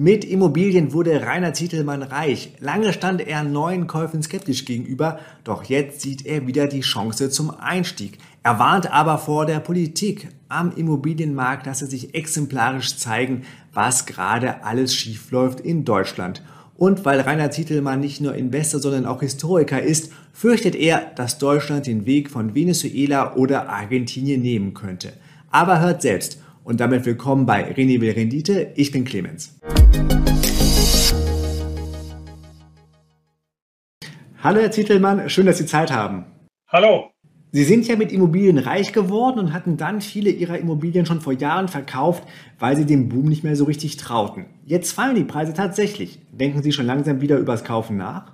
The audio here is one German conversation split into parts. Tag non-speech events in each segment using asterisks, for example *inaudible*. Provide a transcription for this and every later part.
Mit Immobilien wurde Rainer Zietelmann reich. Lange stand er neuen Käufen skeptisch gegenüber, doch jetzt sieht er wieder die Chance zum Einstieg. Er warnt aber vor der Politik. Am Immobilienmarkt lasse sich exemplarisch zeigen, was gerade alles schiefläuft in Deutschland. Und weil Rainer Zietelmann nicht nur Investor, sondern auch Historiker ist, fürchtet er, dass Deutschland den Weg von Venezuela oder Argentinien nehmen könnte. Aber hört selbst. Und damit willkommen bei René Will Rendite. Ich bin Clemens. Hallo Herr Zietelmann, schön, dass Sie Zeit haben. Hallo. Sie sind ja mit Immobilien reich geworden und hatten dann viele Ihrer Immobilien schon vor Jahren verkauft, weil Sie dem Boom nicht mehr so richtig trauten. Jetzt fallen die Preise tatsächlich. Denken Sie schon langsam wieder übers Kaufen nach?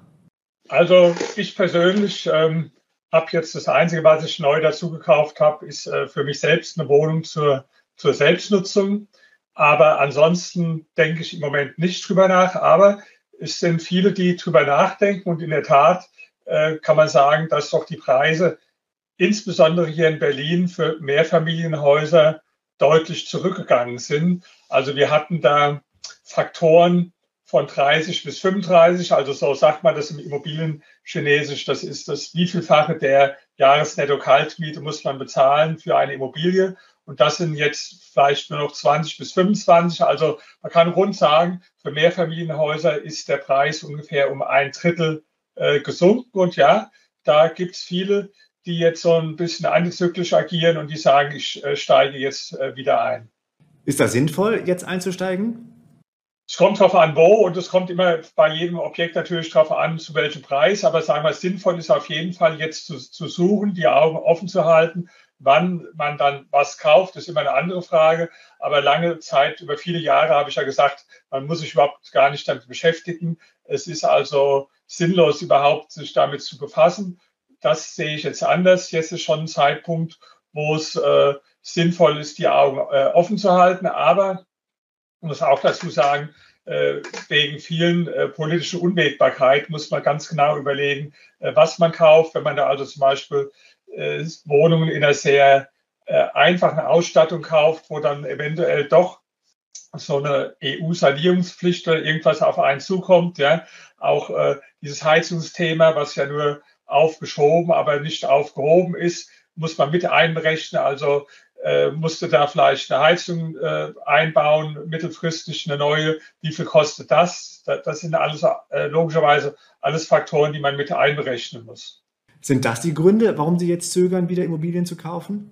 Also ich persönlich ähm, habe jetzt das Einzige, was ich neu dazu gekauft habe, ist äh, für mich selbst eine Wohnung zur, zur Selbstnutzung. Aber ansonsten denke ich im Moment nicht drüber nach. Aber es sind viele, die drüber nachdenken. Und in der Tat äh, kann man sagen, dass doch die Preise insbesondere hier in Berlin für Mehrfamilienhäuser deutlich zurückgegangen sind. Also wir hatten da Faktoren von 30 bis 35, also so sagt man das im Immobilienchinesisch, das ist das wievielfache der Jahresnetto-Kaltmiete muss man bezahlen für eine Immobilie. Und das sind jetzt vielleicht nur noch 20 bis 25. Also man kann rund sagen, für Mehrfamilienhäuser ist der Preis ungefähr um ein Drittel äh, gesunken. Und ja, da gibt es viele, die jetzt so ein bisschen antizyklisch agieren und die sagen, ich äh, steige jetzt äh, wieder ein. Ist das sinnvoll, jetzt einzusteigen? Es kommt darauf an, wo und es kommt immer bei jedem Objekt natürlich darauf an, zu welchem Preis. Aber sagen wir, sinnvoll ist auf jeden Fall jetzt zu, zu suchen, die Augen offen zu halten. Wann man dann was kauft, ist immer eine andere Frage. Aber lange Zeit, über viele Jahre habe ich ja gesagt, man muss sich überhaupt gar nicht damit beschäftigen. Es ist also sinnlos, überhaupt sich damit zu befassen. Das sehe ich jetzt anders. Jetzt ist schon ein Zeitpunkt, wo es äh, sinnvoll ist, die Augen äh, offen zu halten. Aber ich muss auch dazu sagen, äh, wegen vielen äh, politischen Unwägbarkeit muss man ganz genau überlegen, äh, was man kauft. Wenn man da also zum Beispiel äh, Wohnungen in einer sehr äh, einfachen Ausstattung kauft, wo dann eventuell doch so eine EU-Sanierungspflicht oder irgendwas auf einen zukommt. Ja, auch äh, dieses Heizungsthema, was ja nur aufgeschoben, aber nicht aufgehoben ist, muss man mit einberechnen. Also äh, musste da vielleicht eine Heizung äh, einbauen, mittelfristig eine neue. Wie viel kostet das? Das sind alles äh, logischerweise alles Faktoren, die man mit einberechnen muss. Sind das die Gründe, warum Sie jetzt zögern, wieder Immobilien zu kaufen?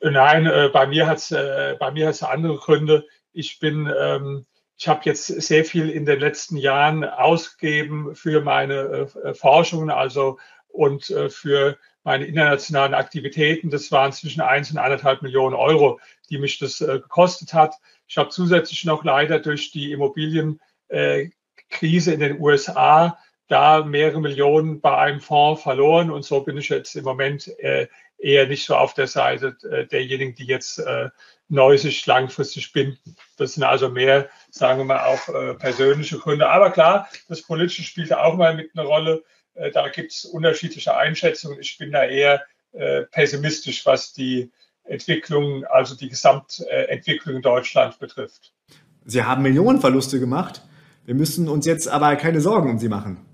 Nein, äh, bei mir hat es äh, andere Gründe. Ich bin ähm, ich habe jetzt sehr viel in den letzten Jahren ausgegeben für meine äh, Forschung, also und äh, für meine internationalen Aktivitäten. Das waren zwischen eins und anderthalb Millionen Euro, die mich das äh, gekostet hat. Ich habe zusätzlich noch leider durch die Immobilienkrise äh, in den USA da mehrere Millionen bei einem Fonds verloren und so bin ich jetzt im Moment äh, eher nicht so auf der Seite äh, derjenigen, die jetzt äh, neu sich langfristig binden. Das sind also mehr, sagen wir mal, auch äh, persönliche Gründe. Aber klar, das Politische spielt auch mal mit eine Rolle. Äh, da gibt es unterschiedliche Einschätzungen. Ich bin da eher äh, pessimistisch, was die Entwicklung, also die Gesamtentwicklung in Deutschland betrifft. Sie haben Millionenverluste gemacht. Wir müssen uns jetzt aber keine Sorgen um Sie machen.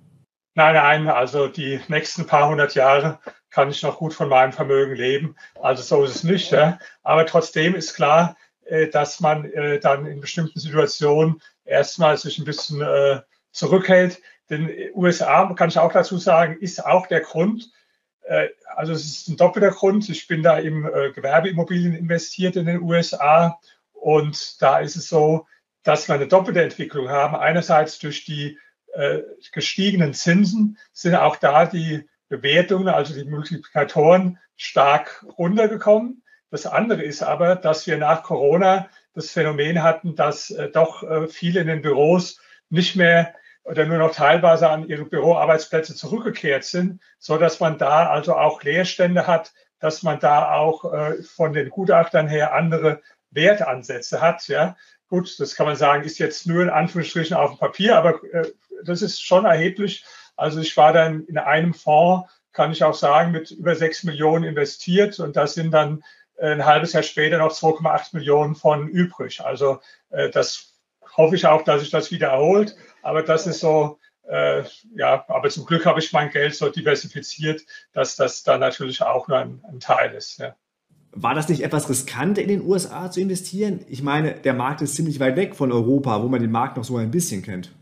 Nein, nein, also die nächsten paar hundert Jahre kann ich noch gut von meinem Vermögen leben. Also so ist es nicht. Ja. Aber trotzdem ist klar, äh, dass man äh, dann in bestimmten Situationen erstmal sich ein bisschen äh, zurückhält. Den USA, kann ich auch dazu sagen, ist auch der Grund, also es ist ein doppelter Grund. Ich bin da im Gewerbeimmobilien investiert in den USA und da ist es so, dass wir eine doppelte Entwicklung haben. Einerseits durch die äh, gestiegenen Zinsen sind auch da die Bewertungen, also die Multiplikatoren, stark runtergekommen. Das andere ist aber, dass wir nach Corona das Phänomen hatten, dass äh, doch äh, viele in den Büros nicht mehr oder nur noch teilweise an ihre Büroarbeitsplätze zurückgekehrt sind, so dass man da also auch Leerstände hat, dass man da auch äh, von den Gutachtern her andere Wertansätze hat. Ja, gut, das kann man sagen, ist jetzt nur in Anführungsstrichen auf dem Papier, aber äh, das ist schon erheblich. Also ich war dann in einem Fonds, kann ich auch sagen, mit über sechs Millionen investiert und da sind dann äh, ein halbes Jahr später noch 2,8 Millionen von übrig. Also äh, das hoffe ich auch, dass sich das wiederholt. Aber das ist so, äh, ja, aber zum Glück habe ich mein Geld so diversifiziert, dass das dann natürlich auch nur ein, ein Teil ist. Ja. War das nicht etwas riskant, in den USA zu investieren? Ich meine, der Markt ist ziemlich weit weg von Europa, wo man den Markt noch so ein bisschen kennt.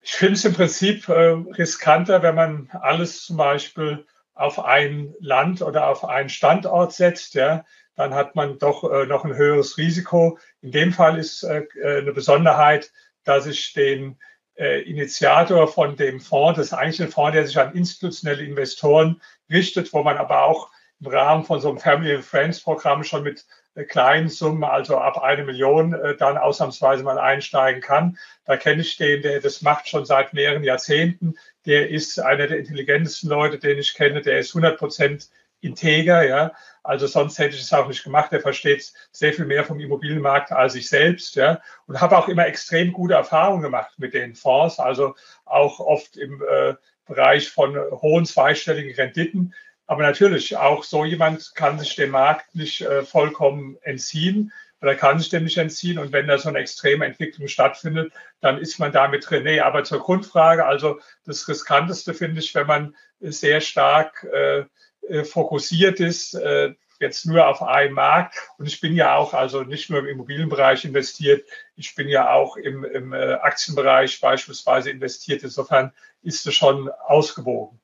Ich finde es im Prinzip äh, riskanter, wenn man alles zum Beispiel auf ein Land oder auf einen Standort setzt. Ja, dann hat man doch äh, noch ein höheres Risiko. In dem Fall ist äh, äh eine Besonderheit, dass ich den äh, Initiator von dem Fonds, das ist eigentlich ein Fonds, der sich an institutionelle Investoren richtet, wo man aber auch im Rahmen von so einem Family and Friends Programm schon mit äh, kleinen Summen, also ab eine Million, äh, dann ausnahmsweise mal einsteigen kann. Da kenne ich den, der das macht schon seit mehreren Jahrzehnten. Der ist einer der intelligentesten Leute, den ich kenne. Der ist 100 Prozent integer, ja. Also sonst hätte ich es auch nicht gemacht. Er versteht sehr viel mehr vom Immobilienmarkt als ich selbst, ja. Und habe auch immer extrem gute Erfahrungen gemacht mit den Fonds, also auch oft im äh, Bereich von hohen zweistelligen Renditen. Aber natürlich, auch so jemand kann sich dem Markt nicht äh, vollkommen entziehen oder kann sich dem nicht entziehen. Und wenn da so eine extreme Entwicklung stattfindet, dann ist man damit drin. Nee, aber zur Grundfrage, also das Riskanteste finde ich, wenn man sehr stark äh, äh, fokussiert ist, äh, jetzt nur auf einen Markt. Und ich bin ja auch also nicht nur im Immobilienbereich investiert, ich bin ja auch im, im äh, Aktienbereich beispielsweise investiert. Insofern ist es schon ausgewogen.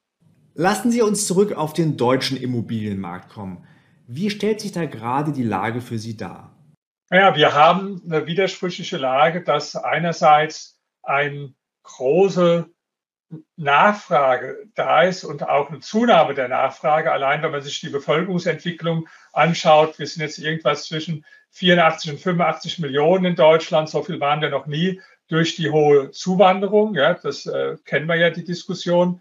Lassen Sie uns zurück auf den deutschen Immobilienmarkt kommen. Wie stellt sich da gerade die Lage für Sie dar? Naja, wir haben eine widersprüchliche Lage, dass einerseits ein große Nachfrage da ist und auch eine Zunahme der Nachfrage. Allein wenn man sich die Bevölkerungsentwicklung anschaut, wir sind jetzt irgendwas zwischen 84 und 85 Millionen in Deutschland, so viel waren wir noch nie durch die hohe Zuwanderung. Ja, das äh, kennen wir ja die Diskussion,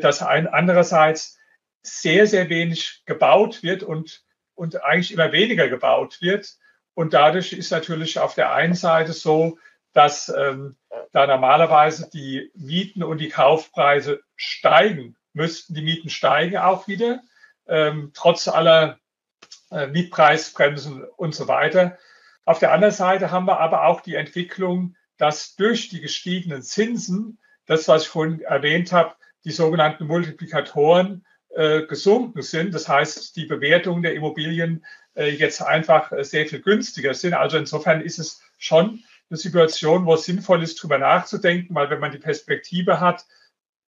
dass ein andererseits sehr, sehr wenig gebaut wird und, und eigentlich immer weniger gebaut wird. Und dadurch ist natürlich auf der einen Seite so, dass ähm, da normalerweise die Mieten und die Kaufpreise steigen, müssten die Mieten steigen auch wieder, ähm, trotz aller äh, Mietpreisbremsen und so weiter. Auf der anderen Seite haben wir aber auch die Entwicklung, dass durch die gestiegenen Zinsen, das, was ich vorhin erwähnt habe, die sogenannten Multiplikatoren äh, gesunken sind. Das heißt, die Bewertungen der Immobilien äh, jetzt einfach äh, sehr viel günstiger sind. Also insofern ist es schon eine Situation, wo es sinnvoll ist, darüber nachzudenken, weil wenn man die Perspektive hat,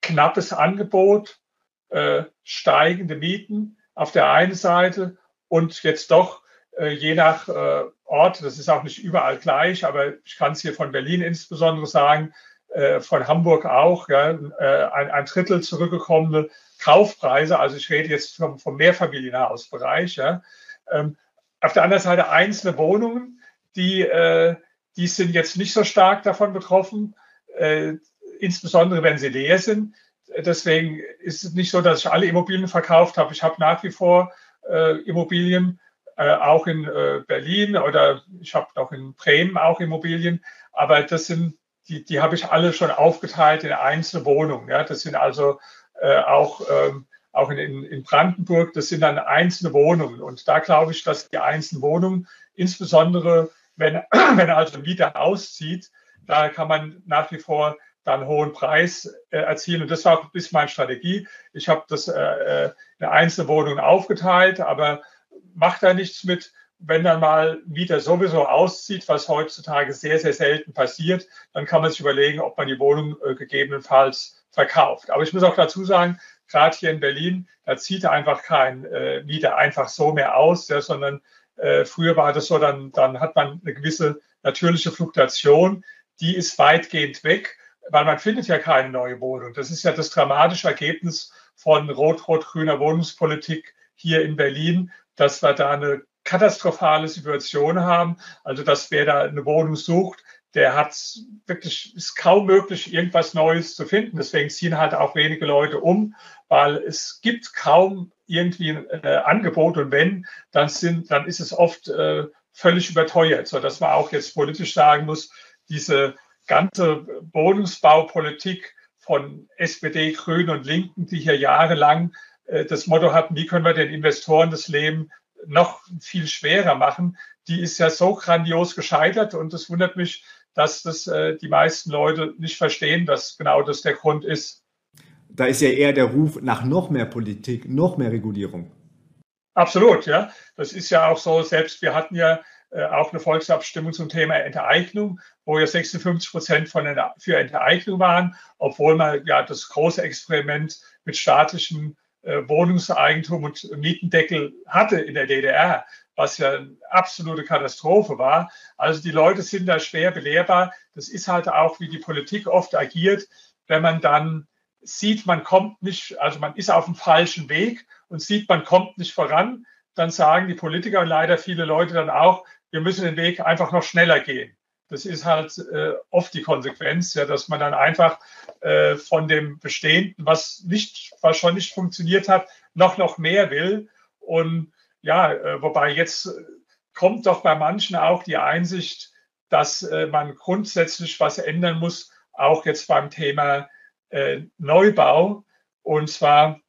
knappes Angebot, äh, steigende Mieten auf der einen Seite und jetzt doch äh, je nach äh, Ort, das ist auch nicht überall gleich, aber ich kann es hier von Berlin insbesondere sagen, äh, von Hamburg auch, ja, äh, ein, ein Drittel zurückgekommene Kaufpreise, also ich rede jetzt vom, vom Mehrfamilienhausbereich, ja. Ähm, auf der anderen Seite einzelne Wohnungen, die äh, die sind jetzt nicht so stark davon betroffen, äh, insbesondere wenn sie leer sind. Deswegen ist es nicht so, dass ich alle Immobilien verkauft habe. Ich habe nach wie vor äh, Immobilien, äh, auch in äh, Berlin oder ich habe auch in Bremen auch Immobilien. Aber das sind, die, die habe ich alle schon aufgeteilt in einzelne Wohnungen. Ja? Das sind also äh, auch, ähm, auch in, in Brandenburg, das sind dann einzelne Wohnungen. Und da glaube ich, dass die einzelnen Wohnungen insbesondere wenn, *clears throat* wenn also ein Mieter auszieht, da kann man nach wie vor dann einen hohen Preis äh, erzielen. Und das war auch ein bisschen meine Strategie. Ich habe das äh, äh in einzelne Wohnungen aufgeteilt, aber macht da nichts mit, wenn dann mal Mieter sowieso auszieht, was heutzutage sehr, sehr selten passiert, dann kann man sich überlegen, ob man die Wohnung äh, gegebenenfalls verkauft. Aber ich muss auch dazu sagen, gerade hier in Berlin, da zieht einfach kein äh, Mieter einfach so mehr aus, ja, sondern äh, früher war das so, dann, dann hat man eine gewisse natürliche Fluktuation, die ist weitgehend weg, weil man findet ja keine neue Wohnung. Das ist ja das dramatische Ergebnis von rot-rot-grüner Wohnungspolitik hier in Berlin, dass wir da eine katastrophale Situation haben. Also, dass wer da eine Wohnung sucht, der hat wirklich, ist kaum möglich, irgendwas Neues zu finden. Deswegen ziehen halt auch wenige Leute um, weil es gibt kaum irgendwie ein äh, Angebot und wenn, dann sind, dann ist es oft äh, völlig überteuert, so dass man auch jetzt politisch sagen muss, diese ganze Wohnungsbaupolitik von SPD, Grünen und Linken, die hier jahrelang äh, das Motto hatten, wie können wir den Investoren das Leben noch viel schwerer machen, die ist ja so grandios gescheitert und es wundert mich, dass das äh, die meisten Leute nicht verstehen, dass genau das der Grund ist. Da ist ja eher der Ruf nach noch mehr Politik, noch mehr Regulierung. Absolut, ja. Das ist ja auch so, selbst wir hatten ja äh, auch eine Volksabstimmung zum Thema Enteignung, wo ja 56 Prozent von für Enteignung waren, obwohl man ja das große Experiment mit staatlichem Wohnungseigentum und Mietendeckel hatte in der DDR, was ja eine absolute Katastrophe war. Also die Leute sind da schwer belehrbar. Das ist halt auch, wie die Politik oft agiert, wenn man dann sieht, man kommt nicht, also man ist auf dem falschen Weg und sieht, man kommt nicht voran, dann sagen die Politiker und leider viele Leute dann auch, wir müssen den Weg einfach noch schneller gehen. Das ist halt äh, oft die Konsequenz, ja, dass man dann einfach äh, von dem Bestehenden, was nicht, was schon nicht funktioniert hat, noch noch mehr will. Und ja, äh, wobei jetzt kommt doch bei manchen auch die Einsicht, dass äh, man grundsätzlich was ändern muss, auch jetzt beim Thema äh, Neubau. Und zwar,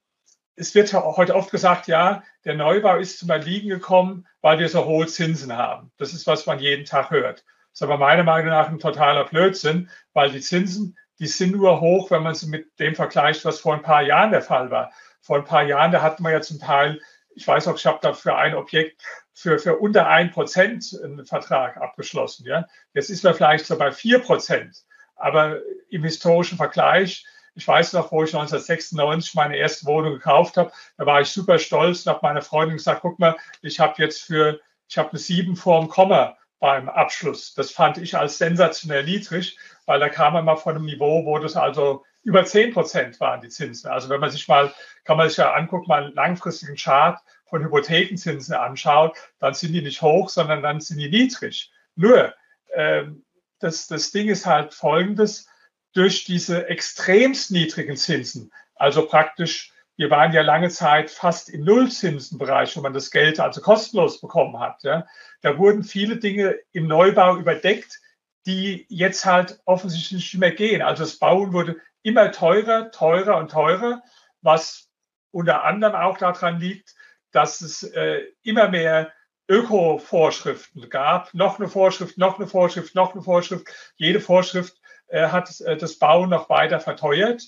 es wird heute oft gesagt, ja, der Neubau ist zum Erliegen gekommen, weil wir so hohe Zinsen haben. Das ist, was man jeden Tag hört. Ist aber meiner Meinung nach ein totaler Blödsinn, weil die Zinsen, die sind nur hoch, wenn man sie mit dem vergleicht, was vor ein paar Jahren der Fall war. Vor ein paar Jahren, da hatten wir ja zum Teil, ich weiß auch, ich habe da für ein Objekt für, für unter ein Prozent einen Vertrag abgeschlossen. Ja. Jetzt ist man vielleicht so bei vier Prozent. Aber im historischen Vergleich ich weiß noch, wo ich 1996 meine erste Wohnung gekauft habe, da war ich super stolz und habe meiner Freundin gesagt, guck mal, ich habe jetzt für, ich habe eine sieben vorm Komma beim Abschluss. Das fand ich als sensationell niedrig, weil da kam man mal von einem Niveau, wo das also über zehn Prozent waren, die Zinsen. Also wenn man sich mal, kann man sich ja angucken, mal einen langfristigen Chart von Hypothekenzinsen anschaut, dann sind die nicht hoch, sondern dann sind die niedrig. Nur, ähm, das, das Ding ist halt folgendes, durch diese extremst niedrigen Zinsen, also praktisch, wir waren ja lange Zeit fast im Nullzinsenbereich, wo man das Geld also kostenlos bekommen hat. Ja. Da wurden viele Dinge im Neubau überdeckt, die jetzt halt offensichtlich nicht mehr gehen. Also das Bauen wurde immer teurer, teurer und teurer, was unter anderem auch daran liegt, dass es äh, immer mehr Öko-Vorschriften gab. Noch eine Vorschrift, noch eine Vorschrift, noch eine Vorschrift. Jede Vorschrift äh, hat äh, das Bauen noch weiter verteuert.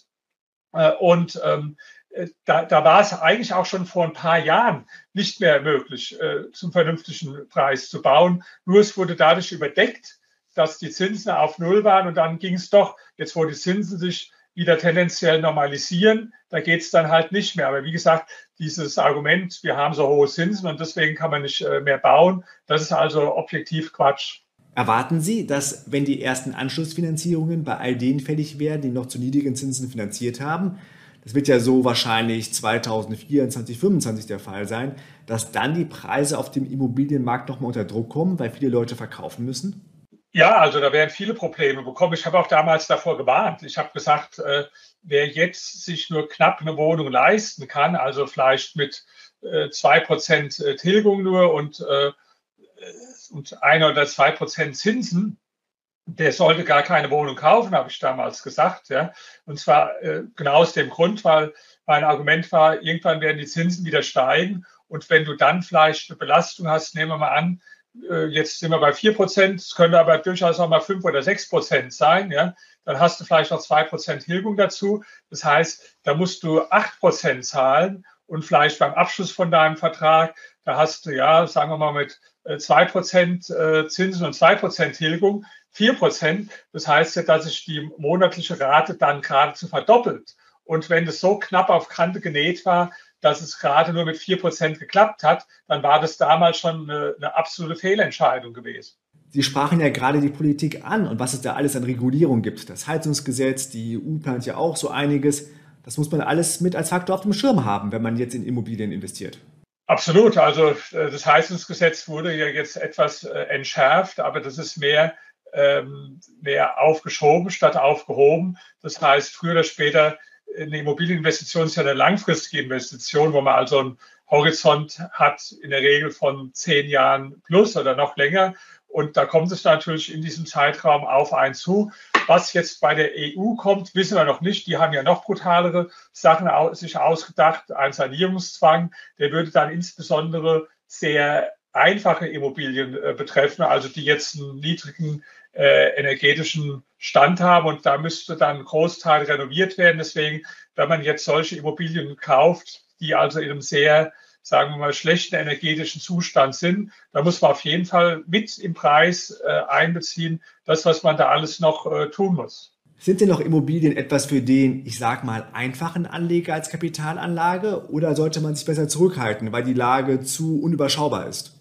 Äh, und ähm, da, da war es eigentlich auch schon vor ein paar Jahren nicht mehr möglich, äh, zum vernünftigen Preis zu bauen. Nur es wurde dadurch überdeckt, dass die Zinsen auf Null waren und dann ging es doch, jetzt wo die Zinsen sich wieder tendenziell normalisieren, da geht es dann halt nicht mehr. Aber wie gesagt, dieses Argument, wir haben so hohe Zinsen und deswegen kann man nicht äh, mehr bauen, das ist also objektiv Quatsch. Erwarten Sie, dass, wenn die ersten Anschlussfinanzierungen bei all denen fällig werden, die noch zu niedrigen Zinsen finanziert haben, das wird ja so wahrscheinlich 2024, 2025 der Fall sein, dass dann die Preise auf dem Immobilienmarkt nochmal unter Druck kommen, weil viele Leute verkaufen müssen? Ja, also da werden viele Probleme bekommen. Ich habe auch damals davor gewarnt. Ich habe gesagt, äh, wer jetzt sich nur knapp eine Wohnung leisten kann, also vielleicht mit äh, zwei Prozent äh, Tilgung nur und äh, und ein oder zwei Prozent Zinsen, der sollte gar keine Wohnung kaufen, habe ich damals gesagt. Ja. Und zwar äh, genau aus dem Grund, weil mein Argument war, irgendwann werden die Zinsen wieder steigen. Und wenn du dann vielleicht eine Belastung hast, nehmen wir mal an, äh, jetzt sind wir bei vier Prozent, es könnte aber durchaus auch mal fünf oder sechs Prozent sein, ja, dann hast du vielleicht noch zwei Prozent Tilgung dazu. Das heißt, da musst du acht Prozent zahlen und vielleicht beim Abschluss von deinem Vertrag, da hast du ja, sagen wir mal mit äh, zwei Prozent äh, Zinsen und zwei Prozent Tilgung, vier Prozent. Das heißt ja, dass sich die monatliche Rate dann geradezu verdoppelt. Und wenn es so knapp auf Kante genäht war, dass es gerade nur mit vier Prozent geklappt hat, dann war das damals schon eine, eine absolute Fehlentscheidung gewesen. Sie sprachen ja gerade die Politik an und was es da alles an Regulierung gibt. Das Heizungsgesetz, die EU plant ja auch so einiges. Das muss man alles mit als Faktor auf dem Schirm haben, wenn man jetzt in Immobilien investiert. Absolut. Also äh, das Heizungsgesetz wurde ja jetzt etwas äh, entschärft, aber das ist mehr, ähm, mehr aufgeschoben statt aufgehoben. Das heißt, früher oder später eine Immobilieninvestition ist ja eine langfristige Investition, wo man also einen Horizont hat, in der Regel von zehn Jahren plus oder noch länger. Und da kommt es natürlich in diesem Zeitraum auf einen zu. Was jetzt bei der EU kommt, wissen wir noch nicht. Die haben ja noch brutalere Sachen sich ausgedacht. Ein Sanierungszwang, der würde dann insbesondere sehr einfache Immobilien äh, betreffen, also die jetzt einen niedrigen äh, energetischen Stand haben und da müsste dann ein Großteil renoviert werden. Deswegen, wenn man jetzt solche Immobilien kauft, die also in einem sehr, sagen wir mal, schlechten energetischen Zustand sind, da muss man auf jeden Fall mit im Preis äh, einbeziehen, das, was man da alles noch äh, tun muss. Sind denn noch Immobilien etwas für den, ich sag mal, einfachen Anleger als Kapitalanlage oder sollte man sich besser zurückhalten, weil die Lage zu unüberschaubar ist?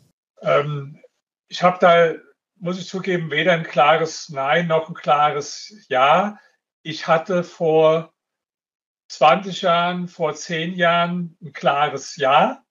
Ähm, ich habe da, muss ich zugeben, weder ein klares Nein noch ein klares Ja. Ich hatte vor 20 Jahren, vor 10 Jahren ein klares Ja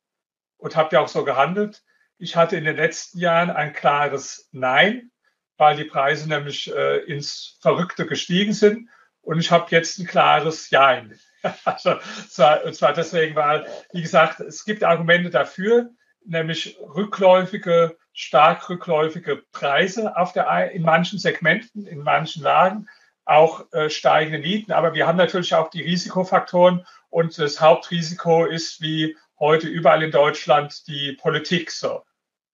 und habe ja auch so gehandelt. Ich hatte in den letzten Jahren ein klares Nein weil die Preise nämlich äh, ins Verrückte gestiegen sind. Und ich habe jetzt ein klares Jein. *laughs* also, und zwar deswegen, weil, wie gesagt, es gibt Argumente dafür, nämlich rückläufige, stark rückläufige Preise auf der, in manchen Segmenten, in manchen Lagen, auch äh, steigende Mieten. Aber wir haben natürlich auch die Risikofaktoren und das Hauptrisiko ist wie heute überall in Deutschland die Politik so.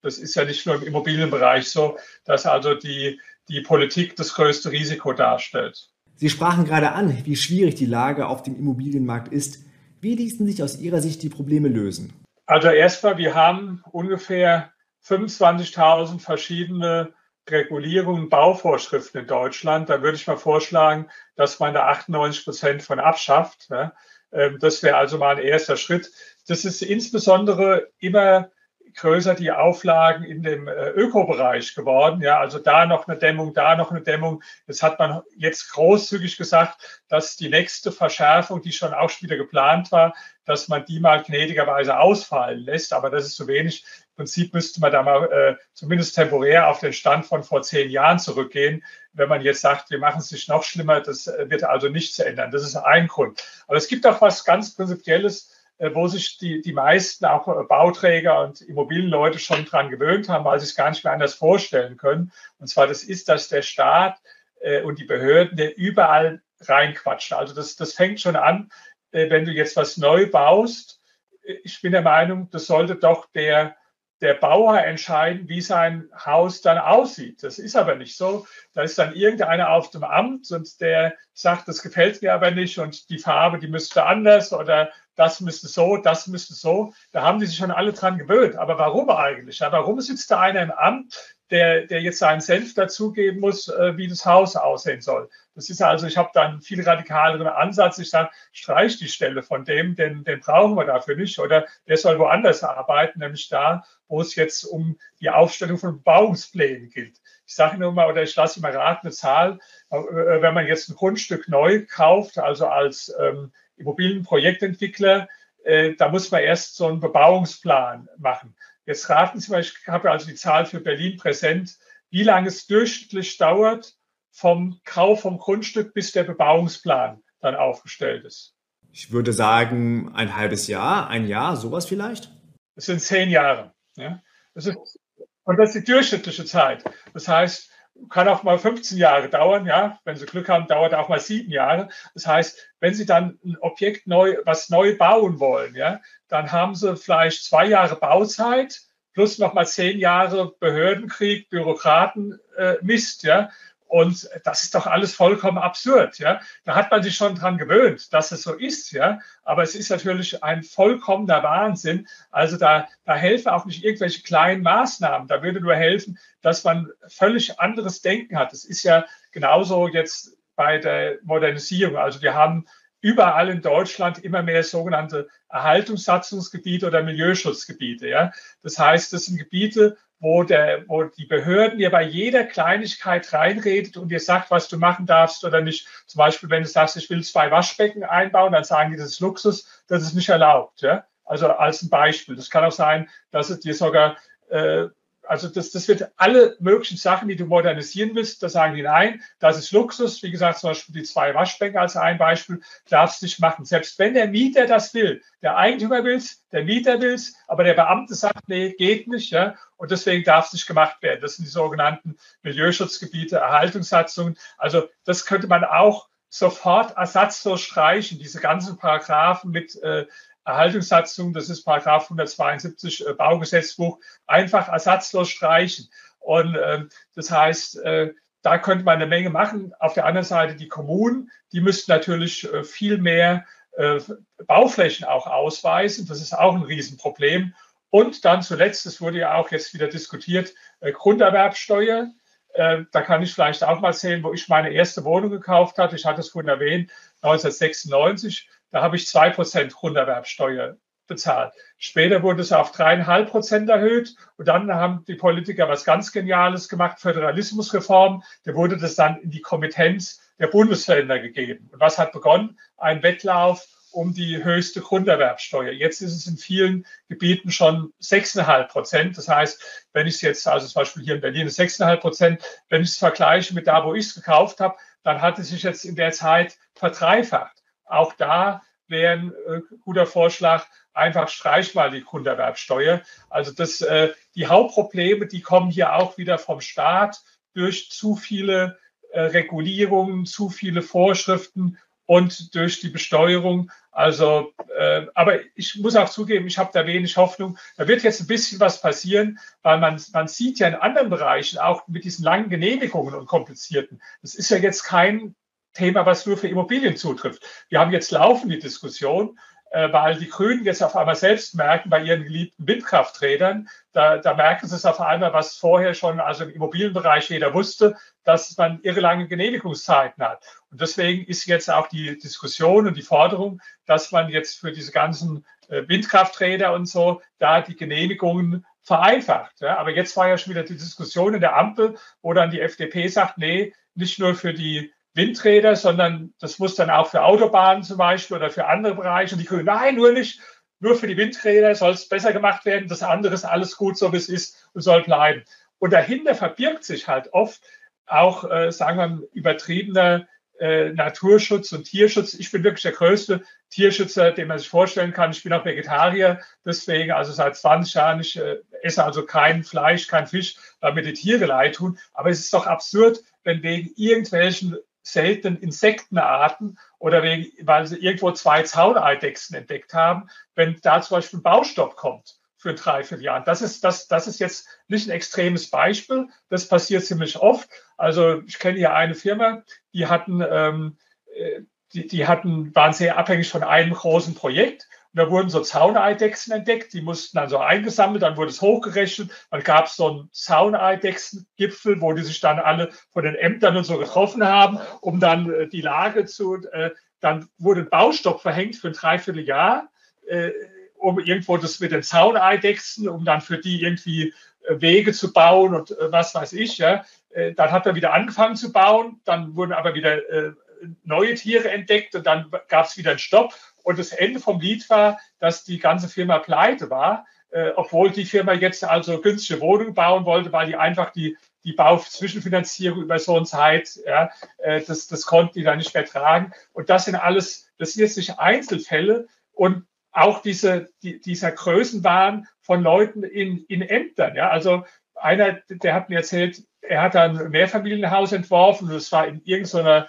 Das ist ja nicht nur im Immobilienbereich so, dass also die, die Politik das größte Risiko darstellt. Sie sprachen gerade an, wie schwierig die Lage auf dem Immobilienmarkt ist. Wie ließen sich aus Ihrer Sicht die Probleme lösen? Also erstmal, wir haben ungefähr 25.000 verschiedene Regulierungen, Bauvorschriften in Deutschland. Da würde ich mal vorschlagen, dass man da 98 Prozent von abschafft. Ähm, das wäre also mal ein erster Schritt. Das ist insbesondere immer größer die Auflagen in dem äh, Ökobereich geworden. Ja, also da noch eine Dämmung, da noch eine Dämmung. Jetzt hat man jetzt großzügig gesagt, dass die nächste Verschärfung, die schon auch wieder geplant war, dass man die mal gnädigerweise ausfallen lässt. Aber das ist zu wenig. Im Prinzip müsste man da mal äh, zumindest temporär auf den Stand von vor zehn Jahren zurückgehen. Wenn man jetzt sagt, wir machen es nicht noch schlimmer, das äh, wird also nichts ändern. Das ist ein Grund. Aber es gibt auch was ganz Prinzipielles, äh, wo sich die, die meisten auch äh, Bauträger und Immobilienleute schon dran gewöhnt haben, weil sie es gar nicht mehr anders vorstellen können. Und zwar das ist, dass der Staat äh, und die Behörden der überall reinquatschen. Also das, das fängt schon an, wenn du jetzt was neu baust. Ich bin der Meinung, das sollte doch der der Bauer entscheiden, wie sein Haus dann aussieht. Das ist aber nicht so. Da ist dann irgendeiner auf dem Amt und der sagt, das gefällt mir aber nicht und die Farbe, die müsste anders oder das müsste so, das müsste so. Da haben die sich schon alle dran gewöhnt. Aber warum eigentlich? Ja, warum sitzt da einer im Amt, der, der jetzt seinen Senf dazugeben muss, äh, wie das Haus aussehen soll? Das ist also, ich habe da einen viel radikaleren Ansatz. Ich sage, streich die Stelle von dem, den, den brauchen wir dafür nicht. Oder der soll woanders arbeiten, nämlich da, wo es jetzt um die Aufstellung von Bebauungsplänen geht. Ich sage nur mal, oder ich lasse mal raten, eine Zahl, äh, wenn man jetzt ein Grundstück neu kauft, also als ähm, Immobilienprojektentwickler, äh, da muss man erst so einen Bebauungsplan machen. Jetzt raten Sie mal, ich habe also die Zahl für Berlin präsent, wie lange es durchschnittlich dauert vom Kauf vom Grundstück, bis der Bebauungsplan dann aufgestellt ist. Ich würde sagen, ein halbes Jahr, ein Jahr, sowas vielleicht? Das sind zehn Jahre. Ja? Das ist, und das ist die durchschnittliche Zeit. Das heißt, kann auch mal 15 Jahre dauern, ja. Wenn Sie Glück haben, dauert auch mal sieben Jahre. Das heißt, wenn Sie dann ein Objekt neu, was neu bauen wollen, ja, dann haben Sie vielleicht zwei Jahre Bauzeit plus noch mal zehn Jahre Behördenkrieg, Bürokraten, äh, Mist, ja. Und das ist doch alles vollkommen absurd, ja. Da hat man sich schon dran gewöhnt, dass es so ist, ja. Aber es ist natürlich ein vollkommener Wahnsinn. Also da, da helfen auch nicht irgendwelche kleinen Maßnahmen. Da würde nur helfen, dass man völlig anderes Denken hat. Es ist ja genauso jetzt bei der Modernisierung. Also wir haben überall in Deutschland immer mehr sogenannte Erhaltungssatzungsgebiete oder Milieuschutzgebiete. Ja? Das heißt, das sind Gebiete, wo, der, wo die Behörden dir bei jeder Kleinigkeit reinredet und dir sagt, was du machen darfst oder nicht. Zum Beispiel, wenn du sagst, ich will zwei Waschbecken einbauen, dann sagen die, das ist Luxus, das ist nicht erlaubt. Ja? Also als ein Beispiel. Das kann auch sein, dass es dir sogar äh, also das, das wird alle möglichen Sachen, die du modernisieren willst, da sagen die nein, das ist Luxus. Wie gesagt, zum Beispiel die zwei Waschbänke als ein Beispiel, darfst du nicht machen. Selbst wenn der Mieter das will, der Eigentümer will es, der Mieter will es, aber der Beamte sagt, nee, geht nicht, ja, und deswegen darf es nicht gemacht werden. Das sind die sogenannten Milieuschutzgebiete, Erhaltungssatzungen. Also das könnte man auch sofort ersatzlos streichen, diese ganzen Paragraphen mit äh, Erhaltungssatzung, das ist Paragraph 172 äh, Baugesetzbuch, einfach ersatzlos streichen. Und äh, das heißt, äh, da könnte man eine Menge machen. Auf der anderen Seite die Kommunen, die müssten natürlich äh, viel mehr äh, Bauflächen auch ausweisen. Das ist auch ein Riesenproblem. Und dann zuletzt, das wurde ja auch jetzt wieder diskutiert, äh, Grunderwerbsteuer. Da kann ich vielleicht auch mal sehen, wo ich meine erste Wohnung gekauft hatte. Ich hatte es vorhin erwähnt, 1996. Da habe ich zwei Prozent Grunderwerbsteuer bezahlt. Später wurde es auf dreieinhalb Prozent erhöht und dann haben die Politiker was ganz Geniales gemacht, Föderalismusreform. Da wurde das dann in die Kompetenz der Bundesländer gegeben. Und was hat begonnen? Ein Wettlauf um die höchste Grunderwerbsteuer. Jetzt ist es in vielen Gebieten schon 6,5 Prozent. Das heißt, wenn ich es jetzt, also zum Beispiel hier in Berlin ist 6,5 Prozent, wenn ich es vergleiche mit da, wo ich es gekauft habe, dann hat es sich jetzt in der Zeit verdreifacht. Auch da wäre ein äh, guter Vorschlag, einfach streich mal die Grunderwerbsteuer. Also das, äh, die Hauptprobleme, die kommen hier auch wieder vom Staat durch zu viele äh, Regulierungen, zu viele Vorschriften und durch die Besteuerung. Also, äh, aber ich muss auch zugeben, ich habe da wenig Hoffnung. Da wird jetzt ein bisschen was passieren, weil man, man sieht ja in anderen Bereichen auch mit diesen langen Genehmigungen und komplizierten. Das ist ja jetzt kein Thema, was nur für Immobilien zutrifft. Wir haben jetzt laufende Diskussion, äh, weil die Grünen jetzt auf einmal selbst merken bei ihren geliebten Windkrafträdern, da, da merken sie es auf einmal, was vorher schon, also im Immobilienbereich jeder wusste, dass man irre lange Genehmigungszeiten hat. Und deswegen ist jetzt auch die Diskussion und die Forderung, dass man jetzt für diese ganzen äh, Windkrafträder und so da die Genehmigungen vereinfacht. Ja, aber jetzt war ja schon wieder die Diskussion in der Ampel, wo dann die FDP sagt, nee, nicht nur für die Windräder, sondern das muss dann auch für Autobahnen zum Beispiel oder für andere Bereiche. Und die Grünen, nein, nur nicht, nur für die Windräder soll es besser gemacht werden. Das andere ist alles gut, so wie es ist und soll bleiben. Und dahinter verbirgt sich halt oft auch, äh, sagen wir, übertriebener äh, Naturschutz und Tierschutz. Ich bin wirklich der größte Tierschützer, den man sich vorstellen kann. Ich bin auch Vegetarier, deswegen also seit 20 Jahren. Ich äh, esse also kein Fleisch, kein Fisch, weil mir die Tiere leid tun. Aber es ist doch absurd, wenn wegen irgendwelchen seltenen Insektenarten oder wegen, weil sie irgendwo zwei Zauneidechsen entdeckt haben, wenn da zum Beispiel ein Baustopp kommt für ein Dreivierteljahr. Das ist, das, das ist jetzt nicht ein extremes Beispiel. Das passiert ziemlich oft. Also ich kenne hier eine Firma, die hatten, ähm, äh, die, die hatten, waren sehr abhängig von einem großen Projekt da wurden so Zauneidechsen entdeckt, die mussten dann so eingesammelt, dann wurde es hochgerechnet, dann gab es so einen Zauneidechsengipfel, wo die sich dann alle von den Ämtern und so getroffen haben, um dann äh, die Lage zu, äh, dann wurde ein Baustopp verhängt für ein Dreivierteljahr, äh, um irgendwo das mit den Zauneidechsen, um dann für die irgendwie äh, Wege zu bauen und äh, was weiß ich, ja. Äh, dann hat er wieder angefangen zu bauen, dann wurden aber wieder neue Tiere entdeckt und dann gab es wieder einen Stopp und das Ende vom Lied war, dass die ganze Firma pleite war, äh, obwohl die Firma jetzt also günstige Wohnungen bauen wollte, weil die einfach die, die Bauzwischenfinanzierung über so eine Zeit, ja, äh, das, das konnten die dann nicht mehr tragen. Und das sind alles, das sind jetzt nicht Einzelfälle und auch diese, die, dieser Größenwahn von Leuten in, in Ämtern. Ja, also einer, der hat mir erzählt, er hat ein Mehrfamilienhaus entworfen es war in irgendeiner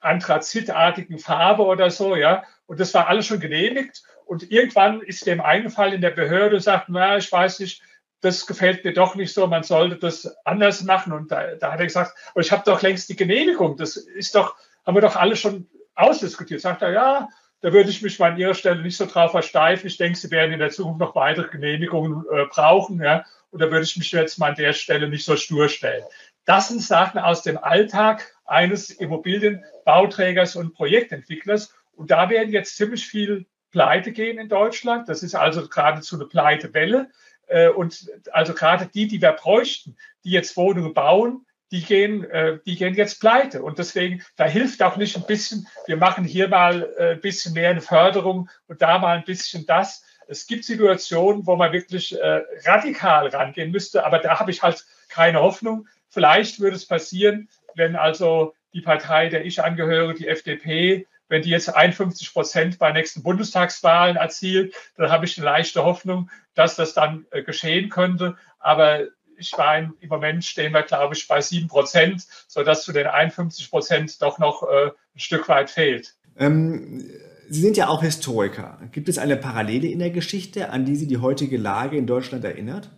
anthrazitartigen Farbe oder so, ja. Und das war alles schon genehmigt. Und irgendwann ist dem eingefallen in der Behörde, sagt, na, ich weiß nicht, das gefällt mir doch nicht so, man sollte das anders machen. Und da, da hat er gesagt, aber ich habe doch längst die Genehmigung. Das ist doch, haben wir doch alle schon ausdiskutiert. Sagt er, ja, da würde ich mich mal an Ihrer Stelle nicht so drauf versteifen. Ich denke, Sie werden in der Zukunft noch weitere Genehmigungen äh, brauchen. Ja? Und da würde ich mich jetzt mal an der Stelle nicht so stur stellen. Das sind Sachen aus dem Alltag eines Immobilienbauträgers und Projektentwicklers. Und da werden jetzt ziemlich viel pleite gehen in Deutschland. Das ist also geradezu eine Pleitewelle. Äh, und also gerade die, die wir bräuchten, die jetzt Wohnungen bauen, die gehen, äh, die gehen jetzt pleite. Und deswegen, da hilft auch nicht ein bisschen, wir machen hier mal äh, ein bisschen mehr eine Förderung und da mal ein bisschen das. Es gibt Situationen, wo man wirklich radikal rangehen müsste, aber da habe ich halt keine Hoffnung. Vielleicht würde es passieren, wenn also die Partei, der ich angehöre, die FDP, wenn die jetzt 51 Prozent bei nächsten Bundestagswahlen erzielt, dann habe ich eine leichte Hoffnung, dass das dann äh, geschehen könnte. Aber ich meine, im Moment stehen wir, glaube ich, bei sieben Prozent, sodass zu den 51 Prozent doch noch äh, ein Stück weit fehlt. Ähm, Sie sind ja auch Historiker. Gibt es eine Parallele in der Geschichte, an die Sie die heutige Lage in Deutschland erinnert?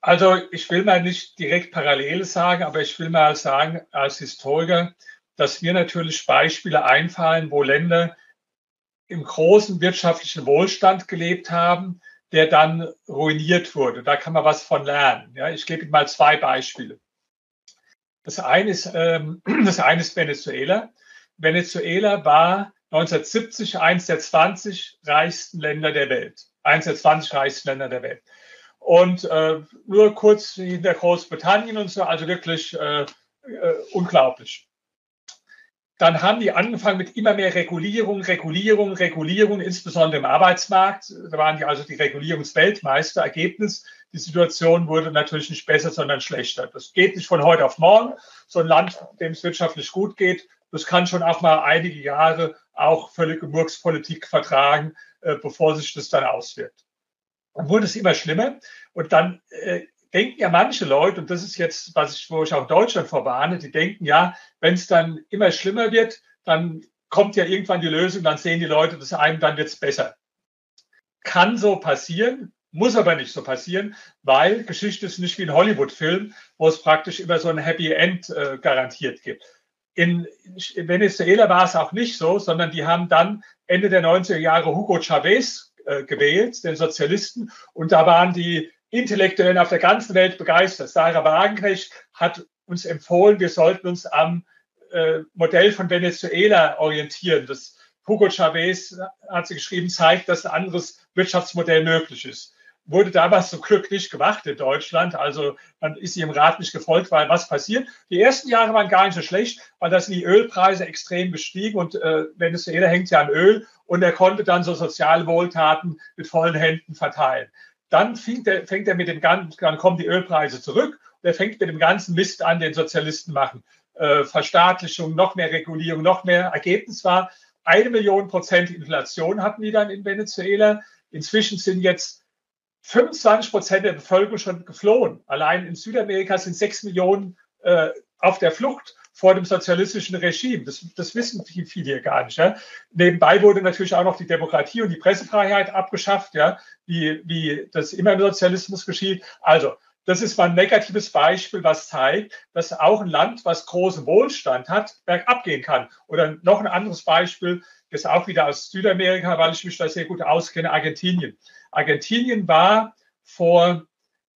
Also ich will mal nicht direkt Parallele sagen, aber ich will mal sagen als Historiker, dass mir natürlich Beispiele einfallen, wo Länder im großen wirtschaftlichen Wohlstand gelebt haben, der dann ruiniert wurde. Da kann man was von lernen. Ja, ich gebe Ihnen mal zwei Beispiele. Das eine ist, ähm, *clears throat* das eine ist Venezuela. Venezuela war 1970 eines der 20 reichsten Länder der Welt. Eines der 20 reichsten Länder der Welt. Und äh, nur kurz hinter Großbritannien und so, also wirklich äh, äh, unglaublich. Dann haben die angefangen mit immer mehr Regulierung, Regulierung, Regulierung, insbesondere im Arbeitsmarkt. Da waren die also die Regulierungsweltmeister. Ergebnis, die Situation wurde natürlich nicht besser, sondern schlechter. Das geht nicht von heute auf morgen. So ein Land, dem es wirtschaftlich gut geht, das kann schon auch mal einige Jahre auch völlige Murkspolitik vertragen, äh, bevor sich das dann auswirkt. Dann wurde es immer schlimmer und dann äh, denken ja manche Leute, und das ist jetzt, was ich, wo ich auch Deutschland vorwarne, die denken ja, wenn es dann immer schlimmer wird, dann kommt ja irgendwann die Lösung, dann sehen die Leute das einem, dann wird es besser. Kann so passieren, muss aber nicht so passieren, weil Geschichte ist nicht wie ein Hollywood-Film, wo es praktisch immer so ein Happy End äh, garantiert gibt. In Venezuela war es auch nicht so, sondern die haben dann Ende der 90er Jahre Hugo Chavez äh, gewählt, den Sozialisten, und da waren die Intellektuellen auf der ganzen Welt begeistert. Sarah Wagenknecht hat uns empfohlen, wir sollten uns am äh, Modell von Venezuela orientieren. Das Hugo Chavez hat sie geschrieben, zeigt, dass ein anderes Wirtschaftsmodell möglich ist. Wurde damals zum Glück nicht gemacht in Deutschland. Also man ist ihrem Rat nicht gefolgt, weil was passiert? Die ersten Jahre waren gar nicht so schlecht, weil da sind die Ölpreise extrem gestiegen und äh, Venezuela hängt ja am Öl und er konnte dann so soziale Wohltaten mit vollen Händen verteilen. Dann fängt er, fängt er mit dem ganzen, dann kommen die Ölpreise zurück und er fängt mit dem ganzen Mist an, den Sozialisten machen. Äh, Verstaatlichung, noch mehr Regulierung, noch mehr. Ergebnis war, eine Million Prozent Inflation hatten die dann in Venezuela. Inzwischen sind jetzt 25 Prozent der Bevölkerung schon geflohen. Allein in Südamerika sind sechs Millionen äh, auf der Flucht vor dem sozialistischen Regime. Das, das wissen viele hier gar nicht. Ja. Nebenbei wurde natürlich auch noch die Demokratie und die Pressefreiheit abgeschafft, ja, wie, wie das immer im Sozialismus geschieht. Also, das ist mal ein negatives Beispiel, was zeigt, dass auch ein Land, was großen Wohlstand hat, bergab gehen kann. Oder noch ein anderes Beispiel, das auch wieder aus Südamerika, weil ich mich da sehr gut auskenne, Argentinien. Argentinien war vor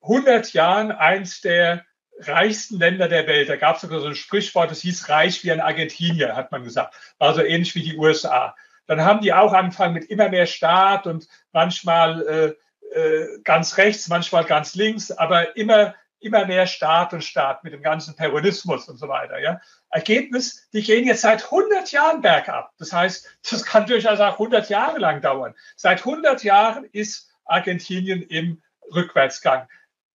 100 Jahren eins der reichsten Länder der Welt. Da gab es sogar so ein Sprichwort, das hieß reich wie ein Argentinier, hat man gesagt. War so ähnlich wie die USA. Dann haben die auch angefangen mit immer mehr Staat und manchmal äh, äh, ganz rechts, manchmal ganz links, aber immer, immer mehr Staat und Staat mit dem ganzen Peronismus und so weiter. Ja. Ergebnis, die gehen jetzt seit 100 Jahren bergab. Das heißt, das kann durchaus auch 100 Jahre lang dauern. Seit 100 Jahren ist Argentinien im Rückwärtsgang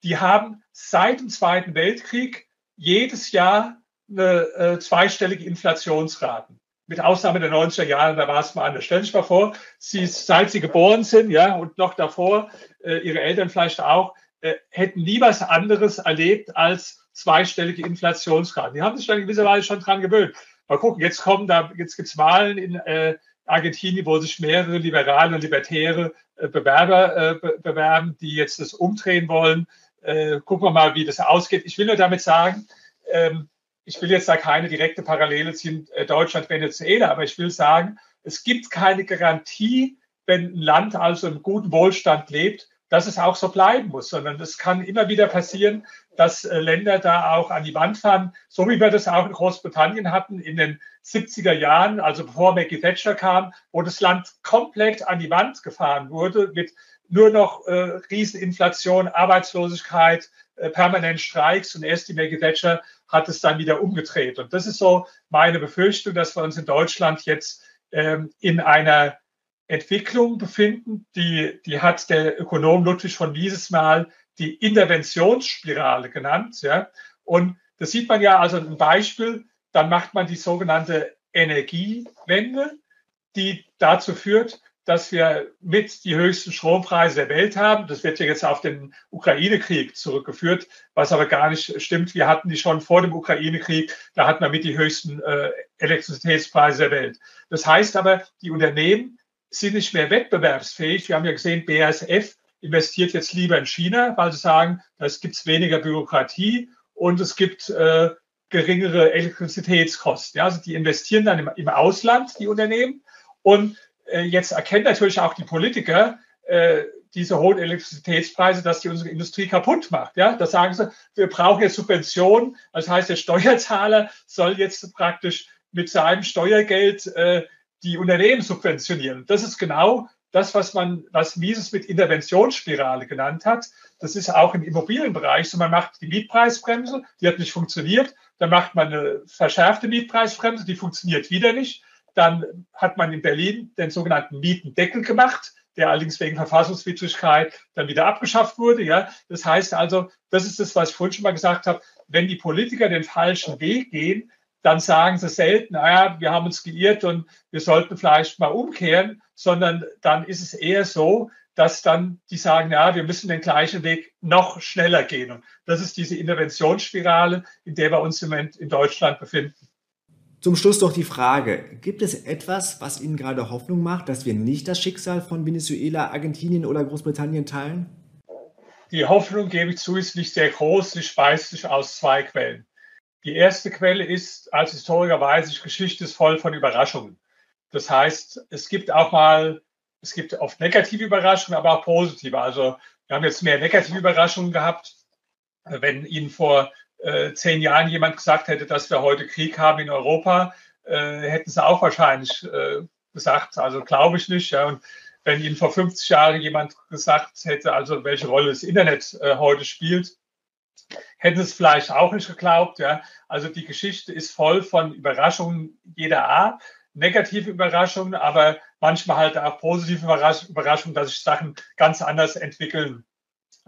die haben seit dem Zweiten Weltkrieg jedes Jahr eine äh, zweistellige Inflationsraten. Mit Ausnahme der 90er Jahre, da war es mal anders. Stellen Sie sich mal vor, Sie, seit Sie geboren sind, ja, und noch davor, äh, Ihre Eltern vielleicht auch, äh, hätten nie was anderes erlebt als zweistellige Inflationsraten. Die haben sich dann in gewisser Weise schon dran gewöhnt. Mal gucken, jetzt kommen da, jetzt gibt's Wahlen in äh, Argentinien, wo sich mehrere liberale und libertäre äh, Bewerber äh, be bewerben, die jetzt das umdrehen wollen. Äh, gucken wir mal, wie das ausgeht. Ich will nur damit sagen, ähm, ich will jetzt da keine direkte Parallele ziehen, äh, Deutschland, Venezuela, aber ich will sagen, es gibt keine Garantie, wenn ein Land also im guten Wohlstand lebt, dass es auch so bleiben muss, sondern es kann immer wieder passieren, dass äh, Länder da auch an die Wand fahren, so wie wir das auch in Großbritannien hatten in den 70er Jahren, also bevor Maggie Thatcher kam, wo das Land komplett an die Wand gefahren wurde mit nur noch äh, Rieseninflation, Arbeitslosigkeit, äh, permanent Streiks und erst die Maggie hat es dann wieder umgedreht. Und das ist so meine Befürchtung, dass wir uns in Deutschland jetzt ähm, in einer Entwicklung befinden, die, die hat der Ökonom Ludwig von Mises mal die Interventionsspirale genannt. Ja? Und das sieht man ja also ein Beispiel, dann macht man die sogenannte Energiewende, die dazu führt, dass wir mit die höchsten Strompreise der Welt haben. Das wird ja jetzt auf den Ukraine-Krieg zurückgeführt, was aber gar nicht stimmt. Wir hatten die schon vor dem Ukraine-Krieg. Da hatten wir mit die höchsten äh, Elektrizitätspreise der Welt. Das heißt aber, die Unternehmen sind nicht mehr wettbewerbsfähig. Wir haben ja gesehen, BASF investiert jetzt lieber in China, weil sie sagen, da gibt es weniger Bürokratie und es gibt äh, geringere Elektrizitätskosten. Ja, also die investieren dann im, im Ausland, die Unternehmen. Und jetzt erkennen natürlich auch die Politiker, äh, diese hohen Elektrizitätspreise, dass die unsere Industrie kaputt macht. Ja, da sagen sie, wir brauchen jetzt Subventionen. Das heißt, der Steuerzahler soll jetzt praktisch mit seinem Steuergeld äh, die Unternehmen subventionieren. Das ist genau das, was man, was Mises mit Interventionsspirale genannt hat. Das ist auch im Immobilienbereich so. Man macht die Mietpreisbremse, die hat nicht funktioniert. Dann macht man eine verschärfte Mietpreisbremse, die funktioniert wieder nicht. Dann hat man in Berlin den sogenannten Mietendeckel gemacht der allerdings wegen Verfassungswidrigkeit dann wieder abgeschafft wurde. Ja, das heißt also, das ist das, was ich vorhin schon mal gesagt habe. Wenn die Politiker den falschen Weg gehen, dann sagen sie selten, naja, wir haben uns geirrt und wir sollten vielleicht mal umkehren, sondern dann ist es eher so, dass dann die sagen, ja, wir müssen den gleichen Weg noch schneller gehen. Und das ist diese Interventionsspirale, in der wir uns im Moment in Deutschland befinden. Zum Schluss noch die Frage, gibt es etwas, was Ihnen gerade Hoffnung macht, dass wir nicht das Schicksal von Venezuela, Argentinien oder Großbritannien teilen? Die Hoffnung, gebe ich zu, ist nicht sehr groß. Sie speist sich aus zwei Quellen. Die erste Quelle ist, als Historiker weiß ich, Geschichte ist voll von Überraschungen. Das heißt, es gibt auch mal, es gibt oft negative Überraschungen, aber auch positive. Also wir haben jetzt mehr negative Überraschungen gehabt. Wenn Ihnen vor äh, zehn Jahren jemand gesagt hätte, dass wir heute Krieg haben in Europa, äh, hätten sie auch wahrscheinlich äh, gesagt, also glaube ich nicht. Ja. Und wenn Ihnen vor 50 Jahren jemand gesagt hätte, also welche Rolle das Internet äh, heute spielt, hätten es vielleicht auch nicht geglaubt. Ja. Also die Geschichte ist voll von Überraschungen jeder Art, negative Überraschungen, aber manchmal halt auch positive Überraschungen, dass sich Sachen ganz anders entwickeln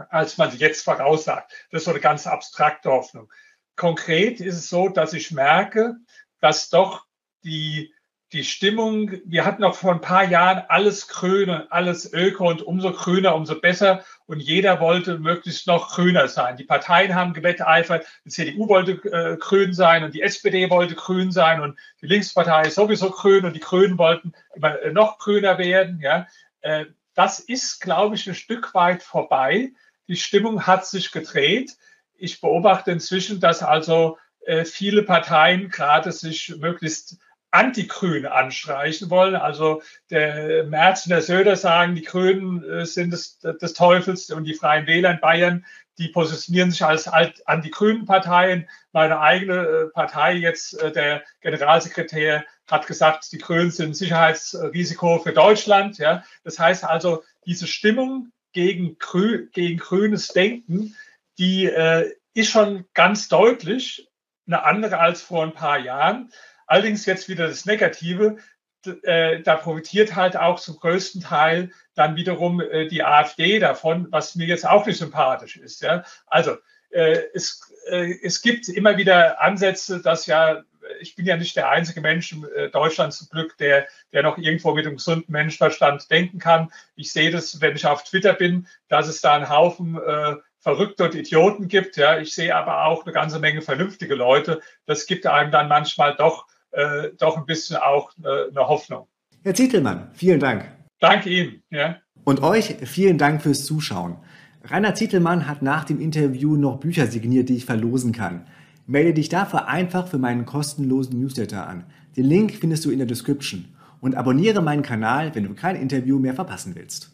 als man jetzt voraussagt. Das ist so eine ganz abstrakte Hoffnung. Konkret ist es so, dass ich merke, dass doch die, die Stimmung, wir hatten noch vor ein paar Jahren alles grün und alles öko und umso grüner, umso besser. Und jeder wollte möglichst noch grüner sein. Die Parteien haben gewetteifert, die CDU wollte äh, grün sein und die SPD wollte grün sein und die Linkspartei ist sowieso grün und die Grünen wollten immer äh, noch grüner werden. Ja, äh, das ist, glaube ich, ein Stück weit vorbei. Die Stimmung hat sich gedreht. Ich beobachte inzwischen, dass also äh, viele Parteien gerade sich möglichst Anti-Grün anstreichen wollen. Also der Merz und der Söder sagen, die Grünen äh, sind des, des Teufels und die Freien Wähler in Bayern, die positionieren sich als anti-grünen Parteien. Meine eigene äh, Partei jetzt, äh, der Generalsekretär, hat gesagt, die Grünen sind ein Sicherheitsrisiko für Deutschland. Ja. Das heißt also, diese Stimmung gegen, Grü gegen grünes Denken, die äh, ist schon ganz deutlich eine andere als vor ein paar Jahren. Allerdings jetzt wieder das Negative. Äh, da profitiert halt auch zum größten Teil dann wiederum äh, die AfD davon, was mir jetzt auch nicht sympathisch ist. Ja? Also äh, es, äh, es gibt immer wieder Ansätze, dass ja ich bin ja nicht der einzige Mensch in äh, Deutschland zum Glück, der, der noch irgendwo mit einem gesunden Menschenverstand denken kann. Ich sehe das, wenn ich auf Twitter bin, dass es da einen Haufen äh, Verrückte und Idioten gibt. Ja, ich sehe aber auch eine ganze Menge vernünftige Leute. Das gibt einem dann manchmal doch, äh, doch ein bisschen auch äh, eine Hoffnung. Herr Zietelmann, vielen Dank. Danke Ihnen. Ja. Und euch vielen Dank fürs Zuschauen. Rainer Zietelmann hat nach dem Interview noch Bücher signiert, die ich verlosen kann. Melde dich dafür einfach für meinen kostenlosen Newsletter an. Den Link findest du in der Description. Und abonniere meinen Kanal, wenn du kein Interview mehr verpassen willst.